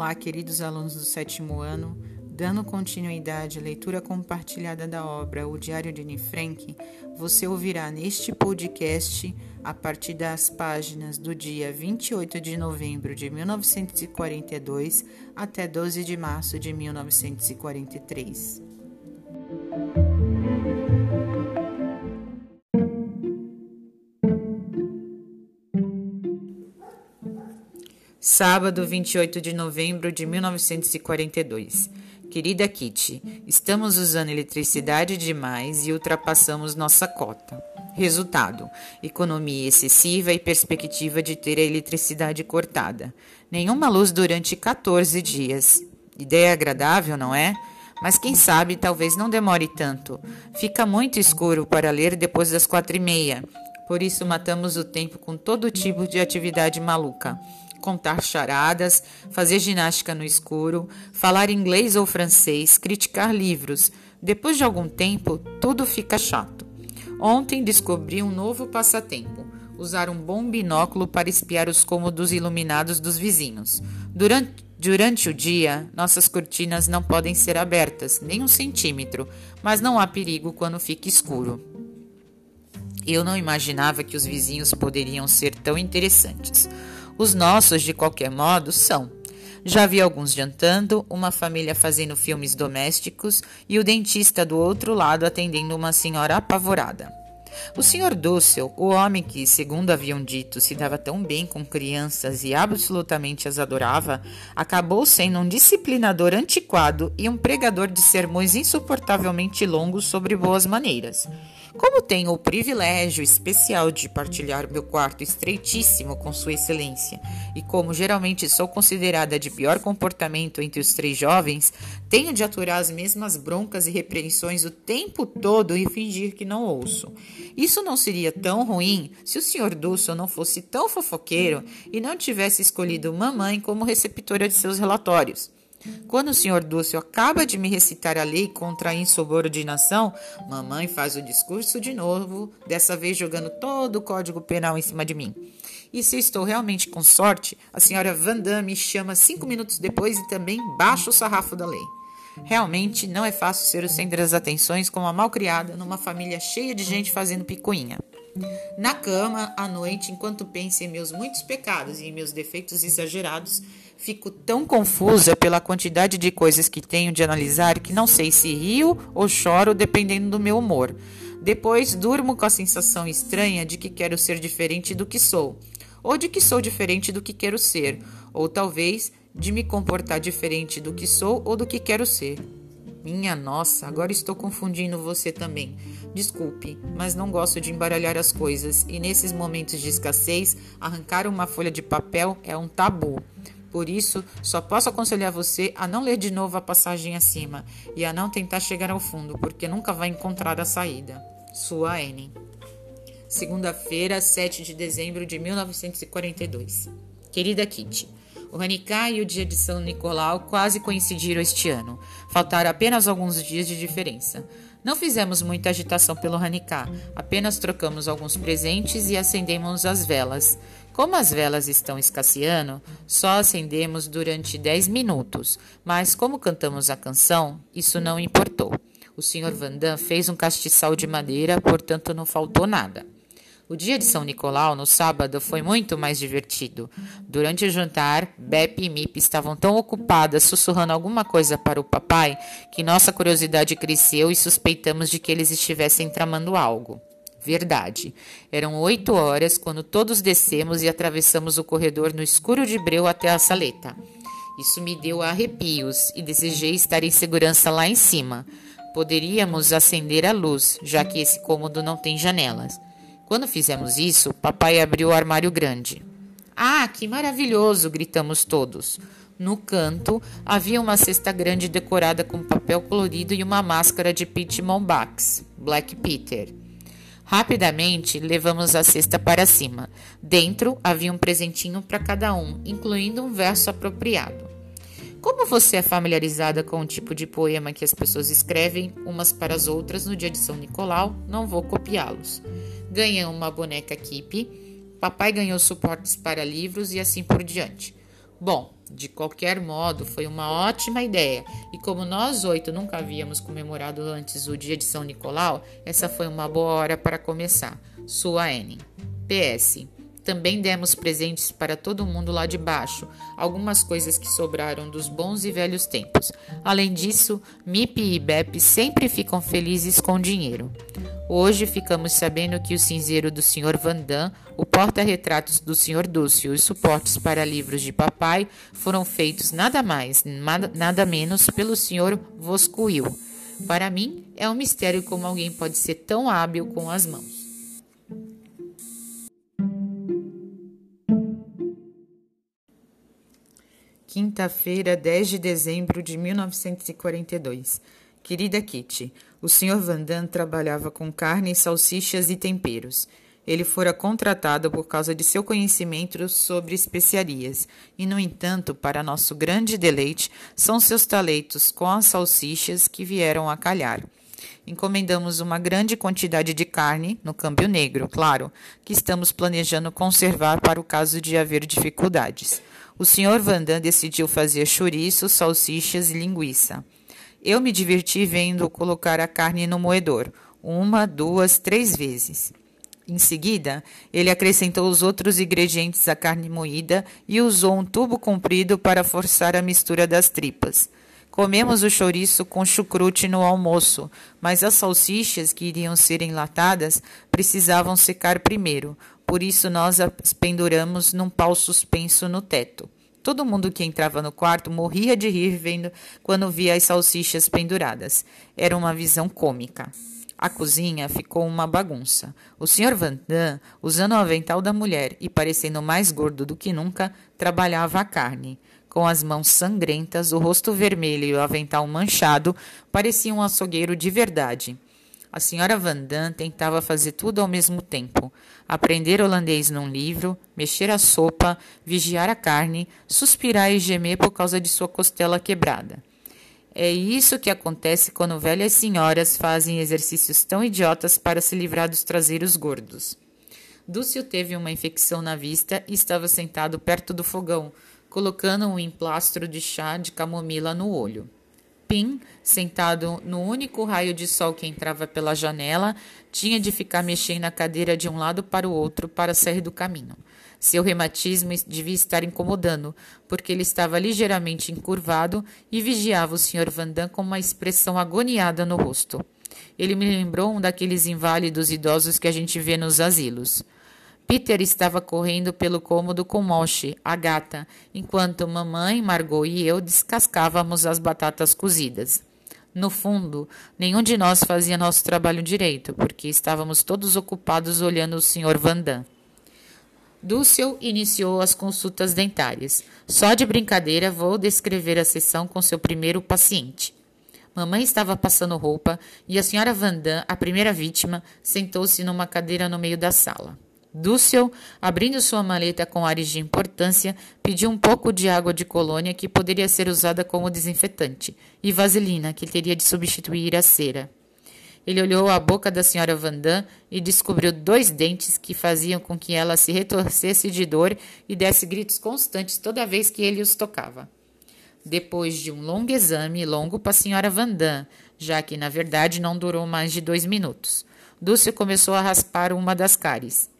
Olá, queridos alunos do sétimo ano. Dando continuidade à leitura compartilhada da obra O Diário de Anne Frank, você ouvirá neste podcast, a partir das páginas do dia 28 de novembro de 1942 até 12 de março de 1943. Sábado, 28 de novembro de 1942. Querida Kitty, estamos usando eletricidade demais e ultrapassamos nossa cota. Resultado: economia excessiva e perspectiva de ter a eletricidade cortada. Nenhuma luz durante 14 dias. Ideia agradável, não é? Mas quem sabe talvez não demore tanto. Fica muito escuro para ler depois das quatro e meia. Por isso matamos o tempo com todo tipo de atividade maluca contar charadas, fazer ginástica no escuro, falar inglês ou francês, criticar livros. Depois de algum tempo, tudo fica chato. Ontem descobri um novo passatempo: usar um bom binóculo para espiar os cômodos iluminados dos vizinhos. Durante, durante o dia, nossas cortinas não podem ser abertas, nem um centímetro, mas não há perigo quando fica escuro. Eu não imaginava que os vizinhos poderiam ser tão interessantes. Os nossos, de qualquer modo, são. Já vi alguns jantando, uma família fazendo filmes domésticos e o dentista do outro lado atendendo uma senhora apavorada. O Sr. Dussel, o homem que, segundo haviam dito, se dava tão bem com crianças e absolutamente as adorava, acabou sendo um disciplinador antiquado e um pregador de sermões insuportavelmente longos sobre boas maneiras. Como tenho o privilégio especial de partilhar meu quarto estreitíssimo com Sua Excelência, e como geralmente sou considerada de pior comportamento entre os três jovens, tenho de aturar as mesmas broncas e repreensões o tempo todo e fingir que não ouço. Isso não seria tão ruim se o Sr. Dulce não fosse tão fofoqueiro e não tivesse escolhido mamãe como receptora de seus relatórios. Quando o senhor Dúcio acaba de me recitar a lei contra a insubordinação, mamãe faz o discurso de novo, dessa vez jogando todo o código penal em cima de mim. E se estou realmente com sorte, a senhora Vandam me chama cinco minutos depois e também baixa o sarrafo da lei. Realmente não é fácil ser o centro das atenções como uma malcriada numa família cheia de gente fazendo picuinha. Na cama, à noite, enquanto penso em meus muitos pecados e em meus defeitos exagerados, fico tão confusa pela quantidade de coisas que tenho de analisar que não sei se rio ou choro dependendo do meu humor. Depois durmo com a sensação estranha de que quero ser diferente do que sou, ou de que sou diferente do que quero ser, ou talvez de me comportar diferente do que sou ou do que quero ser. Minha nossa, agora estou confundindo você também. Desculpe, mas não gosto de embaralhar as coisas e nesses momentos de escassez, arrancar uma folha de papel é um tabu. Por isso, só posso aconselhar você a não ler de novo a passagem acima e a não tentar chegar ao fundo, porque nunca vai encontrar a saída. Sua Anne. Segunda-feira, 7 de dezembro de 1942. Querida Kitty, o Hanukkah e o dia de São Nicolau quase coincidiram este ano. Faltaram apenas alguns dias de diferença. Não fizemos muita agitação pelo Hanukkah, apenas trocamos alguns presentes e acendemos as velas. Como as velas estão escasseando, só acendemos durante 10 minutos, mas como cantamos a canção, isso não importou. O Sr. Vandam fez um castiçal de madeira, portanto não faltou nada. O dia de São Nicolau, no sábado, foi muito mais divertido. Durante o jantar, Bep e Mip estavam tão ocupadas sussurrando alguma coisa para o papai que nossa curiosidade cresceu e suspeitamos de que eles estivessem tramando algo. Verdade. Eram oito horas quando todos descemos e atravessamos o corredor no escuro de breu até a saleta. Isso me deu arrepios e desejei estar em segurança lá em cima. Poderíamos acender a luz, já que esse cômodo não tem janelas. Quando fizemos isso, papai abriu o armário grande. Ah, que maravilhoso! gritamos todos. No canto havia uma cesta grande decorada com papel colorido e uma máscara de Pete Mombax, Black Peter. Rapidamente levamos a cesta para cima. Dentro havia um presentinho para cada um, incluindo um verso apropriado. Como você é familiarizada com o tipo de poema que as pessoas escrevem umas para as outras no dia de São Nicolau, não vou copiá-los. Ganhei uma boneca Keep, papai ganhou suportes para livros e assim por diante. Bom, De qualquer modo, foi uma ótima ideia, e como nós oito nunca havíamos comemorado antes o dia de São Nicolau, essa foi uma boa hora para começar. Sua Anne. PS. Também demos presentes para todo mundo lá de baixo, algumas coisas que sobraram dos bons e velhos tempos. Além disso, Mip e Bep sempre ficam felizes com dinheiro. Hoje ficamos sabendo que o cinzeiro do Sr. Vandam, o porta-retratos do Sr. Dúcio e os suportes para livros de papai foram feitos nada mais, nada menos pelo Sr. Voscuil. Para mim, é um mistério como alguém pode ser tão hábil com as mãos. Quinta-feira, 10 de dezembro de 1942. Querida Kitty, o Sr. Vandam trabalhava com carne, salsichas e temperos. Ele fora contratado por causa de seu conhecimento sobre especiarias, e, no entanto, para nosso grande deleite, são seus talentos com as salsichas que vieram a calhar. Encomendamos uma grande quantidade de carne, no câmbio negro, claro, que estamos planejando conservar para o caso de haver dificuldades. O Sr. Vandam decidiu fazer chouriço, salsichas e linguiça. Eu me diverti vendo colocar a carne no moedor, uma, duas, três vezes. Em seguida, ele acrescentou os outros ingredientes à carne moída e usou um tubo comprido para forçar a mistura das tripas. Comemos o chouriço com chucrute no almoço, mas as salsichas que iriam ser enlatadas precisavam secar primeiro, por isso nós as penduramos num pau suspenso no teto. Todo mundo que entrava no quarto morria de rir vendo quando via as salsichas penduradas. Era uma visão cômica. A cozinha ficou uma bagunça. O Sr. Van Damme, usando o avental da mulher e parecendo mais gordo do que nunca, trabalhava a carne. Com as mãos sangrentas, o rosto vermelho e o avental manchado, parecia um açougueiro de verdade. A senhora Van Damme tentava fazer tudo ao mesmo tempo: aprender holandês num livro, mexer a sopa, vigiar a carne, suspirar e gemer por causa de sua costela quebrada. É isso que acontece quando velhas senhoras fazem exercícios tão idiotas para se livrar dos traseiros gordos. Dúcio teve uma infecção na vista e estava sentado perto do fogão, colocando um emplastro de chá de camomila no olho. Pim, sentado no único raio de sol que entrava pela janela, tinha de ficar mexendo a cadeira de um lado para o outro para sair do caminho. Seu reumatismo devia estar incomodando, porque ele estava ligeiramente encurvado e vigiava o Sr. Vandam com uma expressão agoniada no rosto. Ele me lembrou um daqueles inválidos idosos que a gente vê nos asilos. Peter estava correndo pelo cômodo com Moshi, a gata, enquanto mamãe, Margot e eu descascávamos as batatas cozidas. No fundo, nenhum de nós fazia nosso trabalho direito, porque estávamos todos ocupados olhando o Sr. Vandam. Dúcio iniciou as consultas dentárias. Só de brincadeira vou descrever a sessão com seu primeiro paciente. Mamãe estava passando roupa e a senhora Vandam, a primeira vítima, sentou-se numa cadeira no meio da sala. Dúcio, abrindo sua maleta com ares de importância, pediu um pouco de água de colônia que poderia ser usada como desinfetante e vaselina que teria de substituir a cera. Ele olhou a boca da senhora Vandam e descobriu dois dentes que faziam com que ela se retorcesse de dor e desse gritos constantes toda vez que ele os tocava. Depois de um longo exame, longo para a senhora Vandam, já que na verdade não durou mais de dois minutos, Dúcio começou a raspar uma das cáries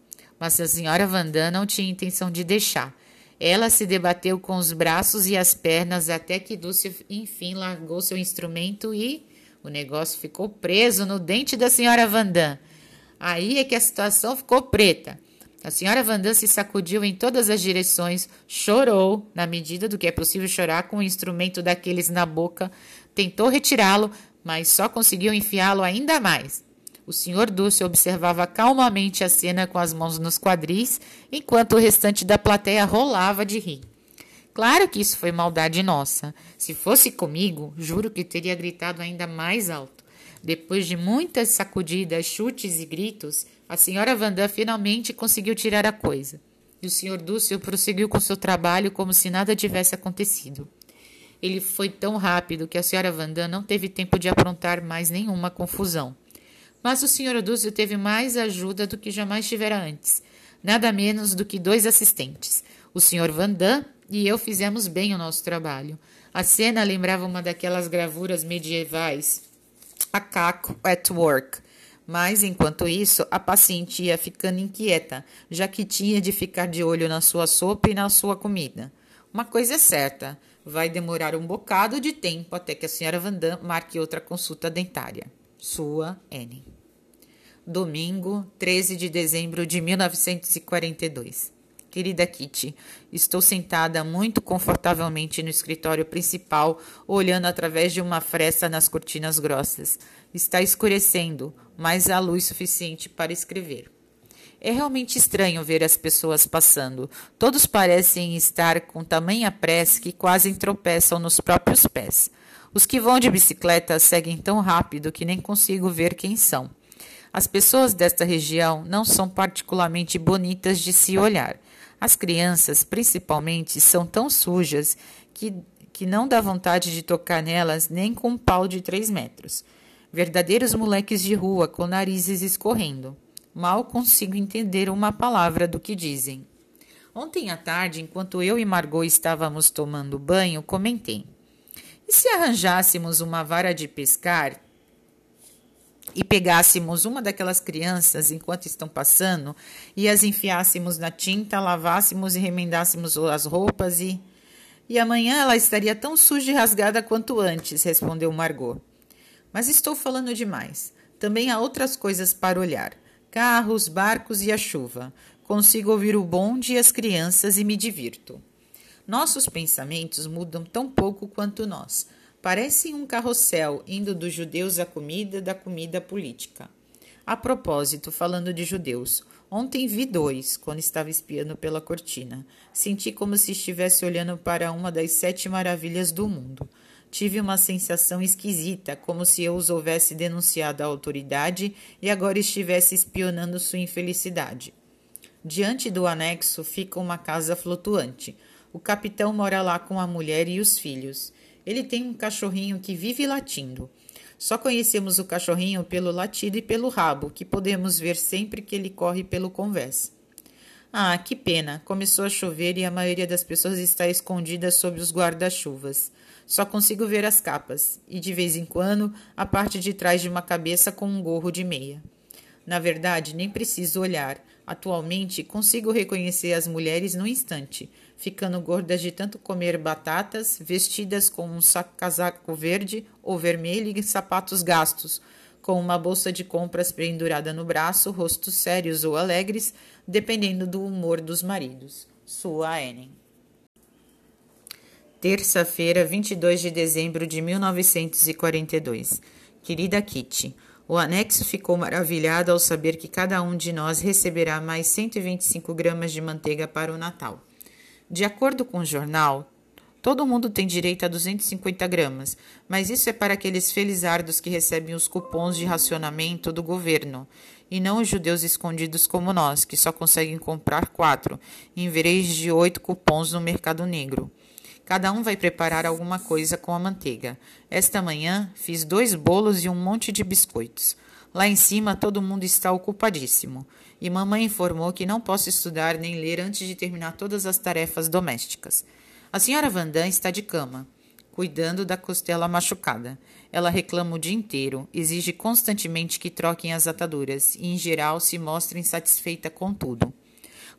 mas a senhora Vandam não tinha intenção de deixar. Ela se debateu com os braços e as pernas até que Dulce enfim largou seu instrumento e o negócio ficou preso no dente da senhora Vandam. Aí é que a situação ficou preta. A senhora Vandam se sacudiu em todas as direções, chorou, na medida do que é possível chorar com um instrumento daqueles na boca, tentou retirá-lo, mas só conseguiu enfiá-lo ainda mais. O senhor Dulce observava calmamente a cena com as mãos nos quadris, enquanto o restante da plateia rolava de rir. Claro que isso foi maldade nossa. Se fosse comigo, juro que teria gritado ainda mais alto. Depois de muitas sacudidas, chutes e gritos, a senhora Vandam finalmente conseguiu tirar a coisa. E o senhor Dúcio prosseguiu com seu trabalho como se nada tivesse acontecido. Ele foi tão rápido que a senhora Vandam não teve tempo de aprontar mais nenhuma confusão. Mas o Sr. Odúzio teve mais ajuda do que jamais tivera antes, nada menos do que dois assistentes, o Sr. Vandam e eu fizemos bem o nosso trabalho. A cena lembrava uma daquelas gravuras medievais, a Caco at Work. Mas, enquanto isso, a paciente ia ficando inquieta, já que tinha de ficar de olho na sua sopa e na sua comida. Uma coisa é certa, vai demorar um bocado de tempo até que a senhora Vandam marque outra consulta dentária. Sua N. Domingo, 13 de dezembro de 1942. Querida Kitty, estou sentada muito confortavelmente no escritório principal, olhando através de uma fresta nas cortinas grossas. Está escurecendo, mas há luz suficiente para escrever. É realmente estranho ver as pessoas passando. Todos parecem estar com tamanha pressa que quase tropeçam nos próprios pés. Os que vão de bicicleta seguem tão rápido que nem consigo ver quem são. As pessoas desta região não são particularmente bonitas de se olhar. As crianças, principalmente, são tão sujas que, que não dá vontade de tocar nelas nem com um pau de três metros. Verdadeiros moleques de rua com narizes escorrendo. Mal consigo entender uma palavra do que dizem. Ontem à tarde, enquanto eu e Margot estávamos tomando banho, comentei. E se arranjássemos uma vara de pescar e pegássemos uma daquelas crianças enquanto estão passando e as enfiássemos na tinta, lavássemos e remendássemos as roupas e. E amanhã ela estaria tão suja e rasgada quanto antes, respondeu Margot. Mas estou falando demais. Também há outras coisas para olhar: carros, barcos e a chuva. Consigo ouvir o bonde e as crianças e me divirto. Nossos pensamentos mudam tão pouco quanto nós. Parece um carrossel indo dos judeus à comida, da comida à política. A propósito, falando de judeus, ontem vi dois quando estava espiando pela cortina. Senti como se estivesse olhando para uma das sete maravilhas do mundo. Tive uma sensação esquisita, como se eu os houvesse denunciado à autoridade e agora estivesse espionando sua infelicidade. Diante do anexo fica uma casa flutuante. O capitão mora lá com a mulher e os filhos. Ele tem um cachorrinho que vive latindo. Só conhecemos o cachorrinho pelo latido e pelo rabo, que podemos ver sempre que ele corre pelo convés. Ah, que pena! Começou a chover e a maioria das pessoas está escondida sob os guarda-chuvas. Só consigo ver as capas e, de vez em quando, a parte de trás de uma cabeça com um gorro de meia. Na verdade, nem preciso olhar. Atualmente, consigo reconhecer as mulheres no instante, ficando gordas de tanto comer batatas, vestidas com um casaco verde ou vermelho e sapatos gastos, com uma bolsa de compras pendurada no braço, rostos sérios ou alegres, dependendo do humor dos maridos. Sua Enen. Terça-feira, 22 de dezembro de 1942. Querida Kitty, o anexo ficou maravilhado ao saber que cada um de nós receberá mais 125 gramas de manteiga para o Natal. De acordo com o jornal, todo mundo tem direito a 250 gramas, mas isso é para aqueles felizardos que recebem os cupons de racionamento do governo, e não os judeus escondidos como nós, que só conseguem comprar quatro, em vez de oito cupons no mercado negro. Cada um vai preparar alguma coisa com a manteiga. Esta manhã fiz dois bolos e um monte de biscoitos. Lá em cima todo mundo está ocupadíssimo. E mamãe informou que não posso estudar nem ler antes de terminar todas as tarefas domésticas. A senhora Vandam está de cama, cuidando da costela machucada. Ela reclama o dia inteiro, exige constantemente que troquem as ataduras e, em geral, se mostra insatisfeita com tudo.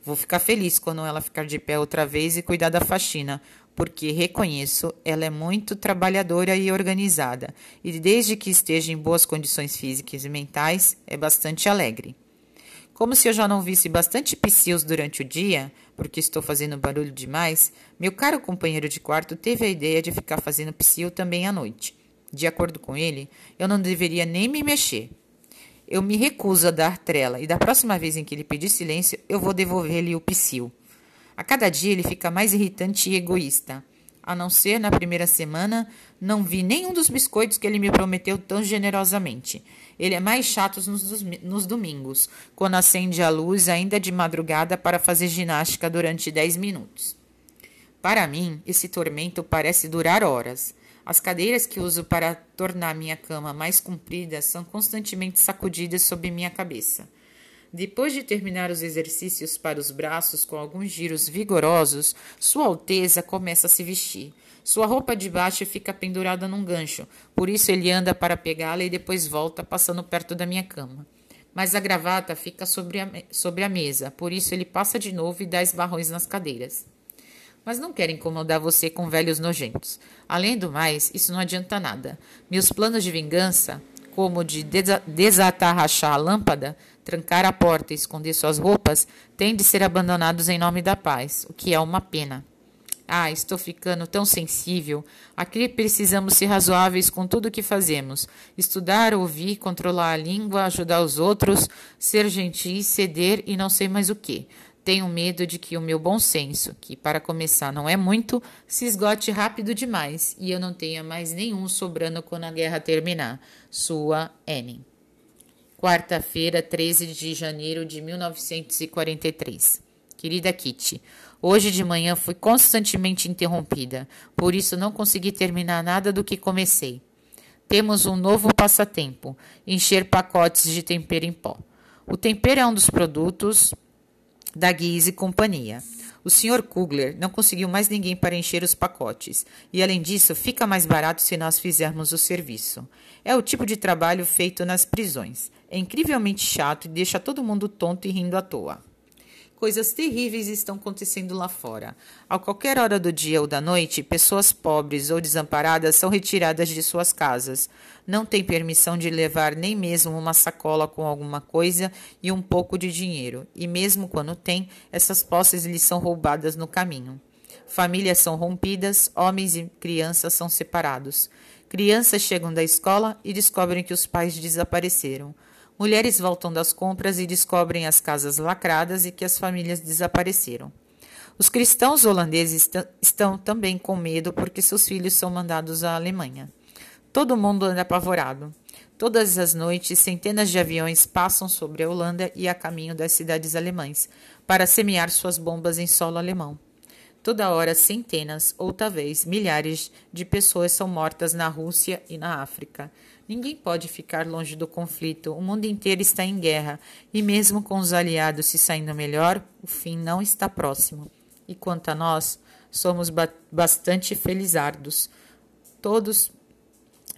Vou ficar feliz quando ela ficar de pé outra vez e cuidar da faxina, porque reconheço, ela é muito trabalhadora e organizada, e desde que esteja em boas condições físicas e mentais, é bastante alegre. Como se eu já não visse bastante psius durante o dia, porque estou fazendo barulho demais, meu caro companheiro de quarto teve a ideia de ficar fazendo psiu também à noite. De acordo com ele, eu não deveria nem me mexer. Eu me recuso a dar trela, e da próxima vez em que ele pedir silêncio, eu vou devolver-lhe o psiu. A cada dia ele fica mais irritante e egoísta. A não ser na primeira semana, não vi nenhum dos biscoitos que ele me prometeu tão generosamente. Ele é mais chato nos, nos domingos, quando acende a luz ainda de madrugada para fazer ginástica durante dez minutos. Para mim, esse tormento parece durar horas. As cadeiras que uso para tornar minha cama mais comprida são constantemente sacudidas sob minha cabeça. Depois de terminar os exercícios para os braços com alguns giros vigorosos, Sua Alteza começa a se vestir. Sua roupa de baixo fica pendurada num gancho, por isso ele anda para pegá-la e depois volta, passando perto da minha cama. Mas a gravata fica sobre a, sobre a mesa, por isso ele passa de novo e dá esbarrões nas cadeiras. Mas não quero incomodar você com velhos nojentos. Além do mais, isso não adianta nada. Meus planos de vingança, como de desatarrachar a lâmpada, trancar a porta e esconder suas roupas, têm de ser abandonados em nome da paz, o que é uma pena. Ah, estou ficando tão sensível. Aqui precisamos ser razoáveis com tudo o que fazemos. Estudar, ouvir, controlar a língua, ajudar os outros, ser gentis, ceder e não sei mais o que. Tenho medo de que o meu bom senso, que para começar não é muito, se esgote rápido demais e eu não tenha mais nenhum sobrando quando a guerra terminar. Sua Annie. Quarta-feira, 13 de janeiro de 1943. Querida Kitty, hoje de manhã fui constantemente interrompida, por isso não consegui terminar nada do que comecei. Temos um novo passatempo: encher pacotes de tempero em pó. O tempero é um dos produtos da Guise e Companhia. O Sr. Kugler não conseguiu mais ninguém para encher os pacotes, e além disso, fica mais barato se nós fizermos o serviço. É o tipo de trabalho feito nas prisões. É incrivelmente chato e deixa todo mundo tonto e rindo à toa. Coisas terríveis estão acontecendo lá fora. A qualquer hora do dia ou da noite, pessoas pobres ou desamparadas são retiradas de suas casas. Não têm permissão de levar nem mesmo uma sacola com alguma coisa e um pouco de dinheiro. E mesmo quando têm, essas posses lhes são roubadas no caminho. Famílias são rompidas, homens e crianças são separados. Crianças chegam da escola e descobrem que os pais desapareceram. Mulheres voltam das compras e descobrem as casas lacradas e que as famílias desapareceram. Os cristãos holandeses estão também com medo porque seus filhos são mandados à Alemanha. Todo mundo anda apavorado. Todas as noites, centenas de aviões passam sobre a Holanda e a caminho das cidades alemãs para semear suas bombas em solo alemão. Toda hora, centenas ou talvez milhares de pessoas são mortas na Rússia e na África. Ninguém pode ficar longe do conflito. O mundo inteiro está em guerra, e mesmo com os aliados se saindo melhor, o fim não está próximo. E quanto a nós, somos ba bastante felizardos. Todos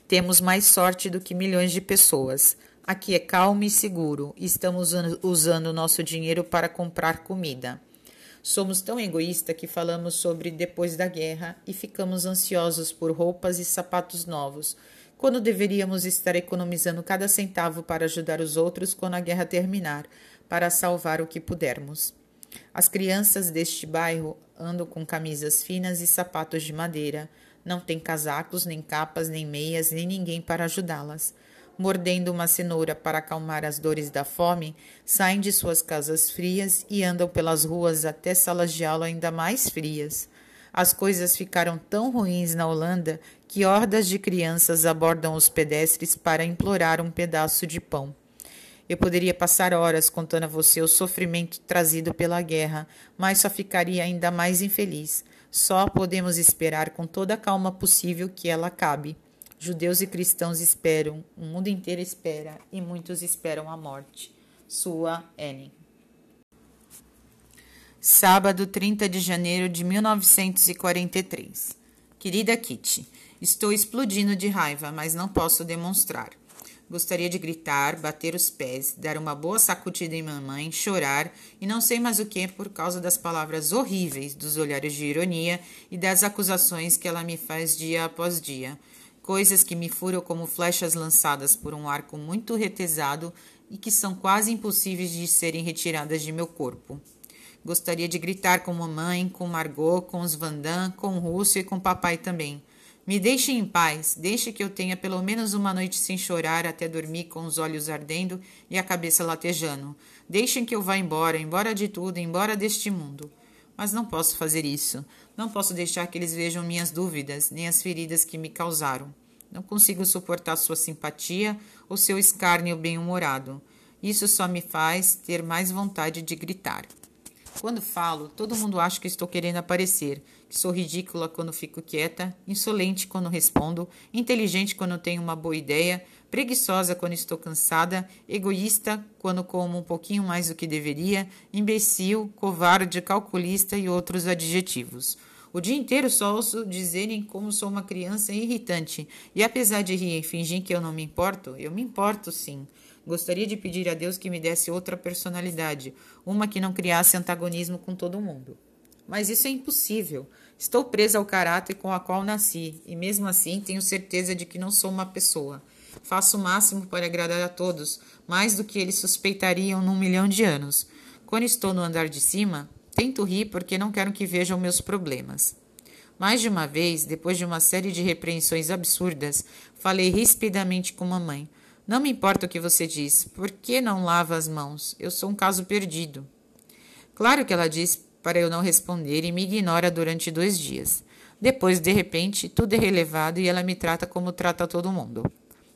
temos mais sorte do que milhões de pessoas. Aqui é calmo e seguro, estamos usando nosso dinheiro para comprar comida. Somos tão egoístas que falamos sobre depois da guerra e ficamos ansiosos por roupas e sapatos novos quando deveríamos estar economizando cada centavo para ajudar os outros quando a guerra terminar, para salvar o que pudermos. As crianças deste bairro andam com camisas finas e sapatos de madeira. Não têm casacos, nem capas, nem meias, nem ninguém para ajudá-las. Mordendo uma cenoura para acalmar as dores da fome, saem de suas casas frias e andam pelas ruas até salas de aula ainda mais frias. As coisas ficaram tão ruins na Holanda que hordas de crianças abordam os pedestres para implorar um pedaço de pão. Eu poderia passar horas contando a você o sofrimento trazido pela guerra, mas só ficaria ainda mais infeliz. Só podemos esperar com toda a calma possível que ela acabe. Judeus e cristãos esperam, o mundo inteiro espera, e muitos esperam a morte. Sua Ellen. Sábado, 30 de janeiro de 1943. Querida Kitty, estou explodindo de raiva, mas não posso demonstrar. Gostaria de gritar, bater os pés, dar uma boa sacudida em mamãe, chorar e não sei mais o que por causa das palavras horríveis, dos olhares de ironia e das acusações que ela me faz dia após dia. Coisas que me furam como flechas lançadas por um arco muito retesado e que são quase impossíveis de serem retiradas de meu corpo. Gostaria de gritar com mamãe, com Margot, com os Vandam, com o Rússio e com papai também. Me deixe em paz, deixe que eu tenha pelo menos uma noite sem chorar até dormir com os olhos ardendo e a cabeça latejando. Deixem que eu vá embora, embora de tudo, embora deste mundo. Mas não posso fazer isso. Não posso deixar que eles vejam minhas dúvidas, nem as feridas que me causaram. Não consigo suportar sua simpatia ou seu escárnio bem-humorado. Isso só me faz ter mais vontade de gritar. Quando falo, todo mundo acha que estou querendo aparecer, sou ridícula quando fico quieta, insolente quando respondo, inteligente quando tenho uma boa ideia, preguiçosa quando estou cansada, egoísta quando como um pouquinho mais do que deveria, imbecil, covarde, calculista e outros adjetivos. O dia inteiro só ouço dizerem como sou uma criança irritante, e apesar de rir e fingir que eu não me importo, eu me importo sim. Gostaria de pedir a Deus que me desse outra personalidade, uma que não criasse antagonismo com todo mundo. Mas isso é impossível. Estou presa ao caráter com o qual nasci, e mesmo assim tenho certeza de que não sou uma pessoa. Faço o máximo para agradar a todos, mais do que eles suspeitariam num milhão de anos. Quando estou no andar de cima, tento rir porque não quero que vejam meus problemas. Mais de uma vez, depois de uma série de repreensões absurdas, falei rispidamente com mamãe. Não me importa o que você diz. Por que não lava as mãos? Eu sou um caso perdido. Claro que ela diz para eu não responder e me ignora durante dois dias. Depois, de repente, tudo é relevado e ela me trata como trata todo mundo.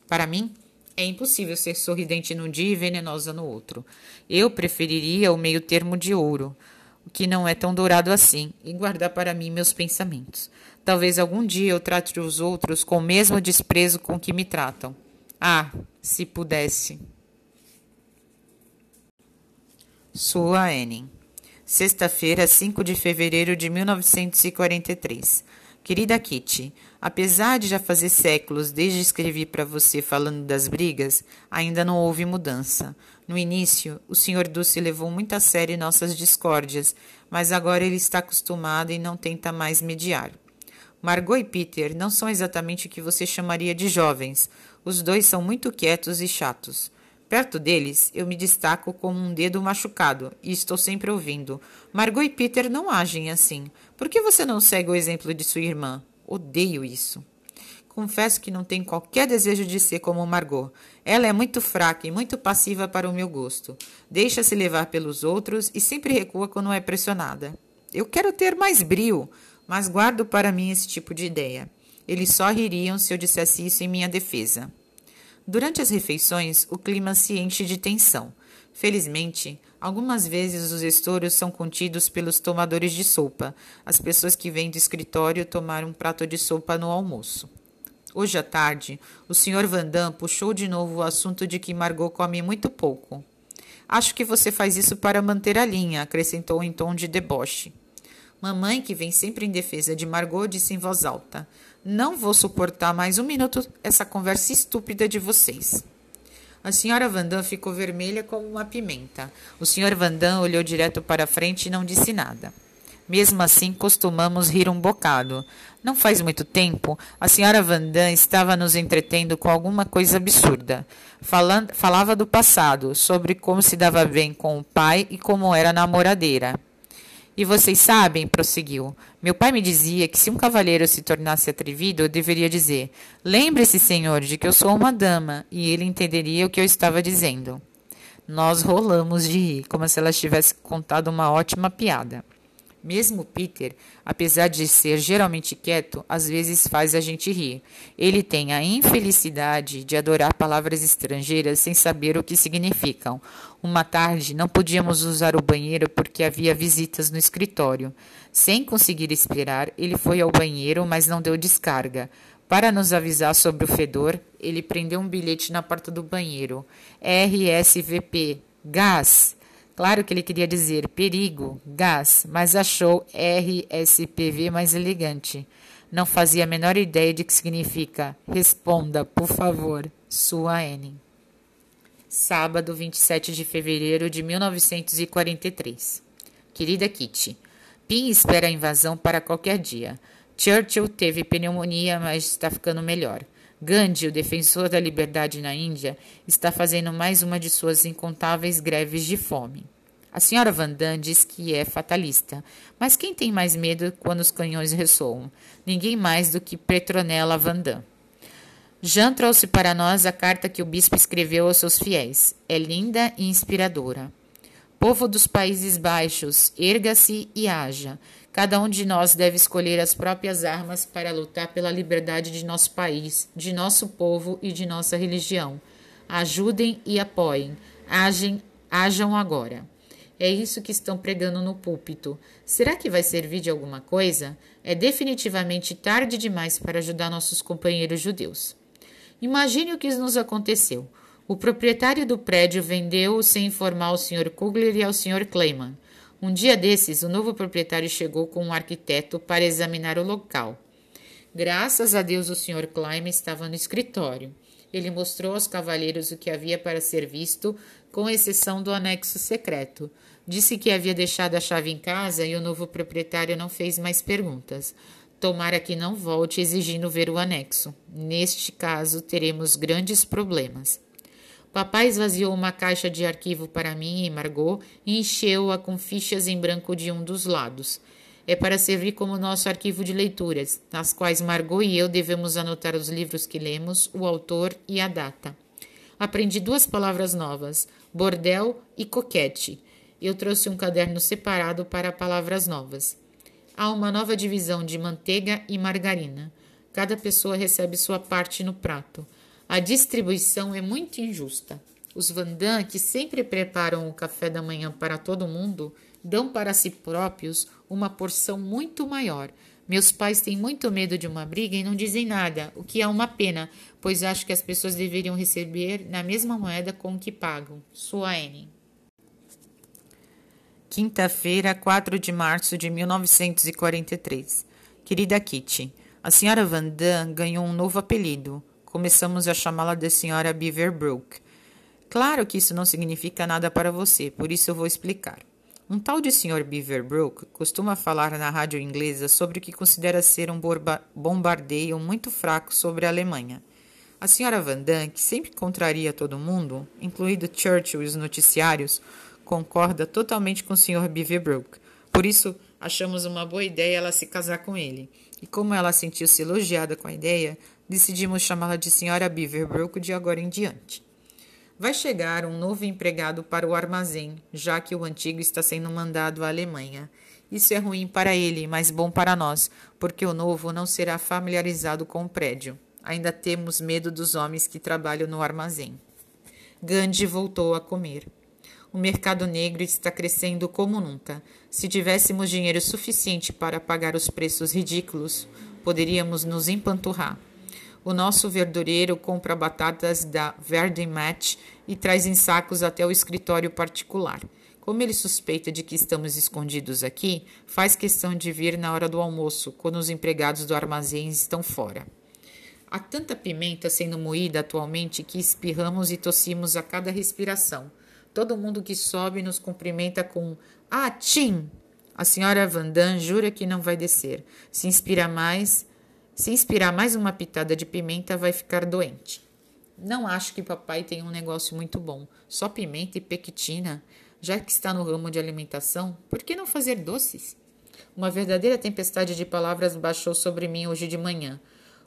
Para mim, é impossível ser sorridente num dia e venenosa no outro. Eu preferiria o meio termo de ouro, o que não é tão dourado assim, e guardar para mim meus pensamentos. Talvez algum dia eu trate os outros com o mesmo desprezo com que me tratam. Ah, se pudesse. Sua Annie. Sexta-feira, 5 de fevereiro de 1943. Querida Kitty, apesar de já fazer séculos desde escrevi para você falando das brigas, ainda não houve mudança. No início, o Sr. Dulce levou muito a sério nossas discórdias, mas agora ele está acostumado e não tenta mais mediar. Margot e Peter não são exatamente o que você chamaria de jovens. Os dois são muito quietos e chatos. Perto deles, eu me destaco como um dedo machucado e estou sempre ouvindo. Margot e Peter não agem assim. Por que você não segue o exemplo de sua irmã? Odeio isso. Confesso que não tenho qualquer desejo de ser como Margot. Ela é muito fraca e muito passiva para o meu gosto. Deixa-se levar pelos outros e sempre recua quando é pressionada. Eu quero ter mais brio mas guardo para mim esse tipo de ideia. Eles só ririam se eu dissesse isso em minha defesa. Durante as refeições, o clima se enche de tensão. Felizmente, algumas vezes os estouros são contidos pelos tomadores de sopa, as pessoas que vêm do escritório tomar um prato de sopa no almoço. Hoje à tarde, o Sr. Vandam puxou de novo o assunto de que Margot come muito pouco. Acho que você faz isso para manter a linha, acrescentou em tom de deboche. Mamãe, que vem sempre em defesa de Margot, disse em voz alta: Não vou suportar mais um minuto essa conversa estúpida de vocês. A senhora Vandam ficou vermelha como uma pimenta. O senhor Vandam olhou direto para frente e não disse nada. Mesmo assim, costumamos rir um bocado. Não faz muito tempo, a senhora Vandam estava nos entretendo com alguma coisa absurda. Falando, falava do passado, sobre como se dava bem com o pai e como era namoradeira. E vocês sabem, prosseguiu, meu pai me dizia que se um cavalheiro se tornasse atrevido, eu deveria dizer: Lembre-se, senhor, de que eu sou uma dama, e ele entenderia o que eu estava dizendo. Nós rolamos de rir, como se ela tivesse contado uma ótima piada. Mesmo Peter, apesar de ser geralmente quieto, às vezes faz a gente rir. Ele tem a infelicidade de adorar palavras estrangeiras sem saber o que significam. Uma tarde não podíamos usar o banheiro porque havia visitas no escritório. Sem conseguir esperar, ele foi ao banheiro, mas não deu descarga. Para nos avisar sobre o fedor, ele prendeu um bilhete na porta do banheiro. RSVP. Gás. Claro que ele queria dizer perigo, gás, mas achou RSPV mais elegante. Não fazia a menor ideia de que significa. Responda, por favor, sua N. Sábado, 27 de fevereiro de 1943. Querida Kitty, Pin espera a invasão para qualquer dia. Churchill teve pneumonia, mas está ficando melhor. Gandhi, o defensor da liberdade na Índia, está fazendo mais uma de suas incontáveis greves de fome. A senhora Vandam diz que é fatalista, mas quem tem mais medo quando os canhões ressoam? Ninguém mais do que Petronella Vandam. Jean trouxe para nós a carta que o bispo escreveu aos seus fiéis. É linda e inspiradora. Povo dos Países Baixos, erga-se e haja. Cada um de nós deve escolher as próprias armas para lutar pela liberdade de nosso país, de nosso povo e de nossa religião. Ajudem e apoiem. Agem, hajam agora. É isso que estão pregando no púlpito. Será que vai servir de alguma coisa? É definitivamente tarde demais para ajudar nossos companheiros judeus. Imagine o que nos aconteceu. O proprietário do prédio vendeu sem informar ao Sr. Kugler e ao Sr. Kleiman. Um dia desses, o novo proprietário chegou com um arquiteto para examinar o local. Graças a Deus, o Sr. Kleiman estava no escritório. Ele mostrou aos cavalheiros o que havia para ser visto, com exceção do anexo secreto. Disse que havia deixado a chave em casa e o novo proprietário não fez mais perguntas. Tomara que não volte exigindo ver o anexo. Neste caso, teremos grandes problemas. Papai esvaziou uma caixa de arquivo para mim e Margot e encheu-a com fichas em branco de um dos lados. É para servir como nosso arquivo de leituras, nas quais Margot e eu devemos anotar os livros que lemos, o autor e a data. Aprendi duas palavras novas: bordel e coquete. Eu trouxe um caderno separado para palavras novas. Há uma nova divisão de manteiga e margarina. Cada pessoa recebe sua parte no prato. A distribuição é muito injusta. Os Vandam, que sempre preparam o café da manhã para todo mundo, dão para si próprios uma porção muito maior. Meus pais têm muito medo de uma briga e não dizem nada, o que é uma pena, pois acho que as pessoas deveriam receber na mesma moeda com que pagam. Sua N. Quinta-feira, 4 de março de 1943. Querida Kitty, a senhora Van ganhou um novo apelido. Começamos a chamá-la de senhora Beaverbrook. Claro que isso não significa nada para você, por isso eu vou explicar. Um tal de Sr. Beaverbrook costuma falar na rádio inglesa sobre o que considera ser um bombardeio muito fraco sobre a Alemanha. A Sra. Van Damme, que sempre contraria todo mundo, incluído Churchill e os noticiários, concorda totalmente com o Sr. Beaverbrook. Por isso, achamos uma boa ideia ela se casar com ele. E como ela sentiu-se elogiada com a ideia, decidimos chamá-la de Sra. Beaverbrook de agora em diante. Vai chegar um novo empregado para o armazém, já que o antigo está sendo mandado à Alemanha. Isso é ruim para ele, mas bom para nós, porque o novo não será familiarizado com o prédio. Ainda temos medo dos homens que trabalham no armazém. Gandhi voltou a comer. O mercado negro está crescendo como nunca. Se tivéssemos dinheiro suficiente para pagar os preços ridículos, poderíamos nos empanturrar. O nosso verdureiro compra batatas da Verde Match e traz em sacos até o escritório particular. Como ele suspeita de que estamos escondidos aqui, faz questão de vir na hora do almoço, quando os empregados do armazém estão fora. Há tanta pimenta sendo moída atualmente que espirramos e tossimos a cada respiração. Todo mundo que sobe nos cumprimenta com Ah, Tim! A senhora Vandan jura que não vai descer. Se inspira mais, se inspirar mais uma pitada de pimenta, vai ficar doente. Não acho que papai tenha um negócio muito bom. Só pimenta e pequitina. Já que está no ramo de alimentação, por que não fazer doces? Uma verdadeira tempestade de palavras baixou sobre mim hoje de manhã.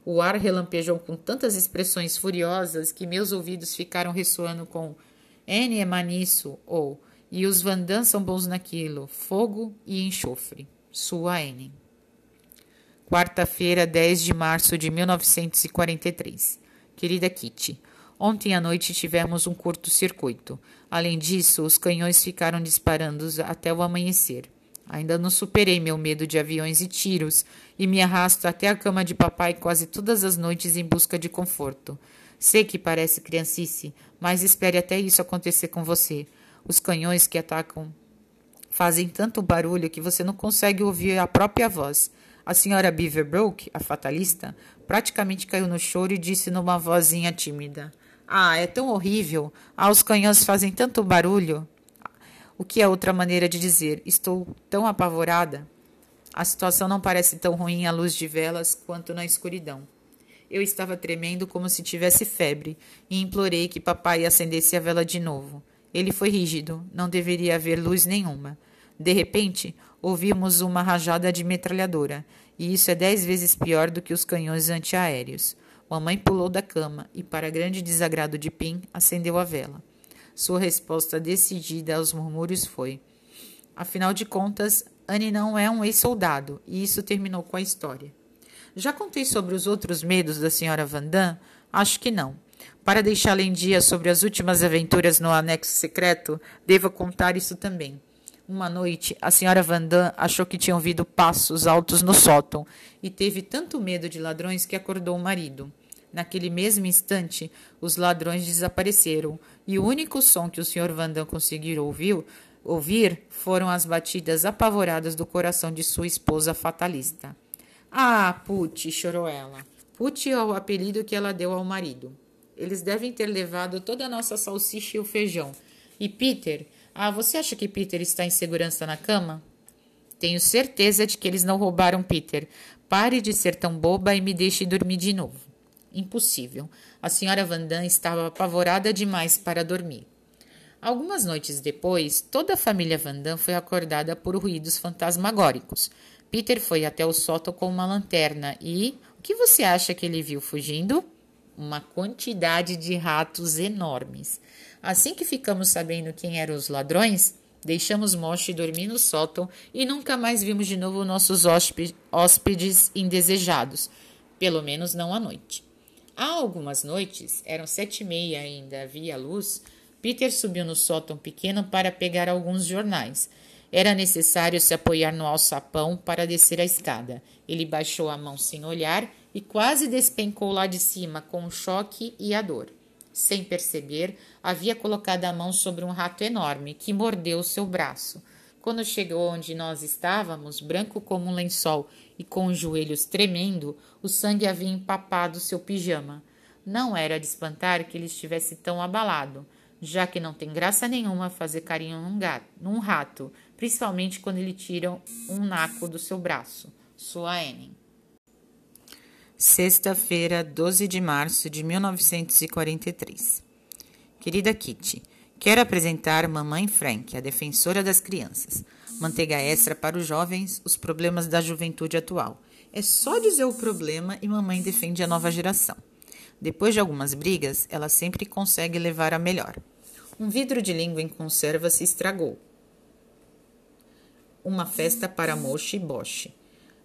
O ar relampejou com tantas expressões furiosas que meus ouvidos ficaram ressoando com N é maniço, ou e os Vandans são bons naquilo, fogo e enxofre. Sua N. Quarta-feira, 10 de março de 1943. Querida Kitty, ontem à noite tivemos um curto-circuito. Além disso, os canhões ficaram disparando até o amanhecer. Ainda não superei meu medo de aviões e tiros e me arrasto até a cama de papai quase todas as noites em busca de conforto. Sei que parece criancice, mas espere até isso acontecer com você. Os canhões que atacam fazem tanto barulho que você não consegue ouvir a própria voz. A senhora Beaverbrook, a fatalista, praticamente caiu no choro e disse numa vozinha tímida: Ah, é tão horrível! Ah, os canhões fazem tanto barulho! O que é outra maneira de dizer: Estou tão apavorada? A situação não parece tão ruim à luz de velas quanto na escuridão. Eu estava tremendo como se tivesse febre e implorei que papai acendesse a vela de novo. Ele foi rígido, não deveria haver luz nenhuma. De repente, ouvimos uma rajada de metralhadora, e isso é dez vezes pior do que os canhões antiaéreos. Mamãe pulou da cama e, para grande desagrado de Pim, acendeu a vela. Sua resposta decidida aos murmúrios foi: Afinal de contas, Anne não é um ex-soldado, e isso terminou com a história. Já contei sobre os outros medos da senhora Vandam? Acho que não. Para deixá-la em dia sobre as últimas aventuras no anexo secreto, devo contar isso também. Uma noite, a senhora Vandam achou que tinha ouvido passos altos no sótão e teve tanto medo de ladrões que acordou o marido. Naquele mesmo instante, os ladrões desapareceram e o único som que o Sr. Vandam conseguiu ouvir, ouvir foram as batidas apavoradas do coração de sua esposa fatalista. Ah, Put, chorou ela. Put é o apelido que ela deu ao marido. Eles devem ter levado toda a nossa salsicha e o feijão. E Peter? Ah, você acha que Peter está em segurança na cama? Tenho certeza de que eles não roubaram Peter. Pare de ser tão boba e me deixe dormir de novo. Impossível. A senhora Vandam estava apavorada demais para dormir. Algumas noites depois, toda a família Vandam foi acordada por ruídos fantasmagóricos. Peter foi até o sótão com uma lanterna e. O que você acha que ele viu fugindo? Uma quantidade de ratos enormes. Assim que ficamos sabendo quem eram os ladrões, deixamos Moshi dormir no sótão e nunca mais vimos de novo nossos hóspedes indesejados, pelo menos não à noite. Há algumas noites, eram sete e meia ainda, havia luz, Peter subiu no sótão pequeno para pegar alguns jornais. Era necessário se apoiar no alçapão para descer a escada. Ele baixou a mão sem olhar e quase despencou lá de cima com o choque e a dor. Sem perceber, havia colocado a mão sobre um rato enorme que mordeu seu braço. Quando chegou onde nós estávamos, branco como um lençol e com os joelhos tremendo, o sangue havia empapado seu pijama. Não era de espantar que ele estivesse tão abalado já que não tem graça nenhuma fazer carinho num, gato, num rato, principalmente quando ele tira um naco do seu braço. Sua Annie. Sexta-feira, 12 de março de 1943. Querida Kitty, quero apresentar Mamãe Frank, a defensora das crianças. Manteiga extra para os jovens, os problemas da juventude atual. É só dizer o problema e mamãe defende a nova geração. Depois de algumas brigas, ela sempre consegue levar a melhor. Um vidro de língua em conserva se estragou. Uma festa para Moshi Bosch.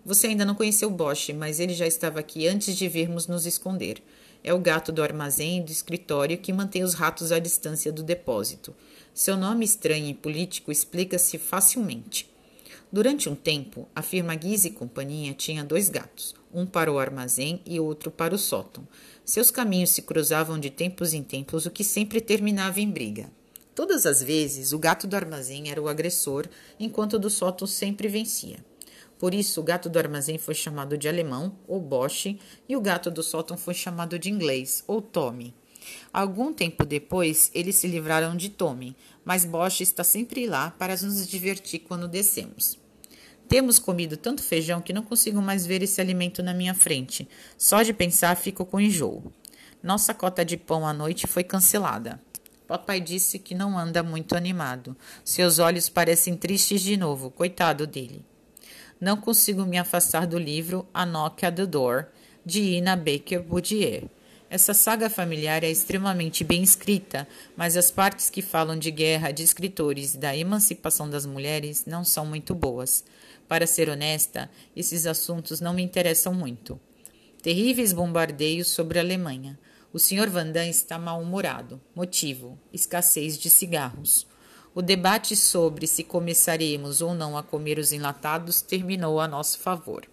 Você ainda não conheceu Bosch, mas ele já estava aqui antes de virmos nos esconder. É o gato do armazém e do escritório que mantém os ratos à distância do depósito. Seu nome estranho e político explica-se facilmente. Durante um tempo, a firma Guise Companhia tinha dois gatos, um para o armazém e outro para o sótão. Seus caminhos se cruzavam de tempos em tempos, o que sempre terminava em briga. Todas as vezes, o gato do armazém era o agressor, enquanto o do sótão sempre vencia. Por isso, o gato do armazém foi chamado de alemão, ou Bosch, e o gato do sótão foi chamado de inglês, ou Tommy. Algum tempo depois, eles se livraram de Tommy, mas Bosch está sempre lá para nos divertir quando descemos. Temos comido tanto feijão que não consigo mais ver esse alimento na minha frente. Só de pensar fico com enjoo. Nossa cota de pão à noite foi cancelada. Papai disse que não anda muito animado. Seus olhos parecem tristes de novo, coitado dele. Não consigo me afastar do livro A Knock at the Door, de Ina Baker Boudier. Essa saga familiar é extremamente bem escrita, mas as partes que falam de guerra, de escritores e da emancipação das mulheres não são muito boas. Para ser honesta, esses assuntos não me interessam muito. Terríveis bombardeios sobre a Alemanha. O Sr. Vandam está mal-humorado. Motivo: escassez de cigarros. O debate sobre se começaremos ou não a comer os enlatados terminou a nosso favor.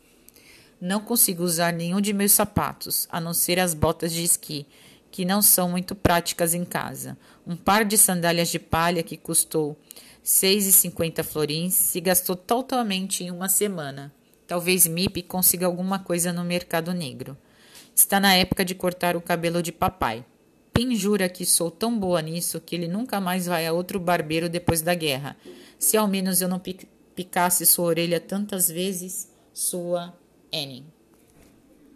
Não consigo usar nenhum de meus sapatos, a não ser as botas de esqui, que não são muito práticas em casa. Um par de sandálias de palha que custou 6,50 florins se gastou totalmente em uma semana. Talvez Mip consiga alguma coisa no mercado negro. Está na época de cortar o cabelo de papai. Pin jura que sou tão boa nisso que ele nunca mais vai a outro barbeiro depois da guerra. Se ao menos eu não picasse sua orelha tantas vezes, sua Annie.